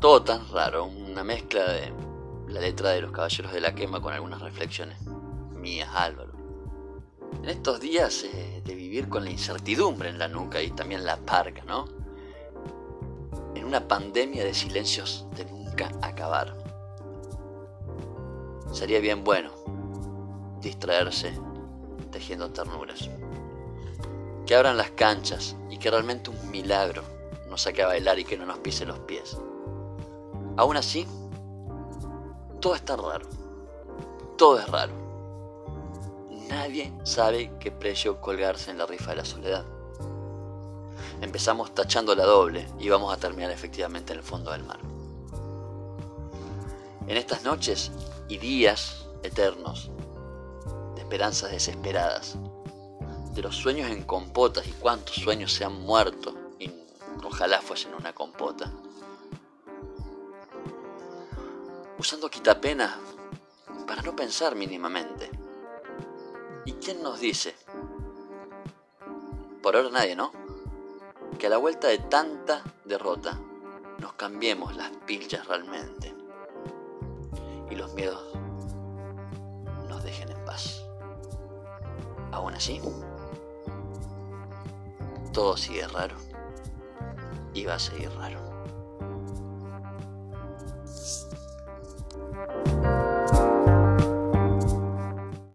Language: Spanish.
todo tan raro, una mezcla de la letra de los Caballeros de la Quema con algunas reflexiones mías, Álvaro. En estos días eh, de vivir con la incertidumbre en la nuca y también la parca, ¿no? En una pandemia de silencios de nunca acabar. Sería bien bueno distraerse tejiendo ternuras. Que abran las canchas y que realmente un milagro nos saque a bailar y que no nos pise los pies. Aún así, todo está raro. Todo es raro. Nadie sabe qué precio colgarse en la rifa de la soledad. Empezamos tachando la doble y vamos a terminar efectivamente en el fondo del mar. En estas noches y días eternos de esperanzas desesperadas, de los sueños en compotas y cuántos sueños se han muerto y ojalá fuesen una compota. Usando quitapena para no pensar mínimamente. ¿Y quién nos dice? Por ahora nadie, ¿no? Que a la vuelta de tanta derrota nos cambiemos las pillas realmente. Y los miedos nos dejen en paz. Aún así, todo sigue raro y va a seguir raro.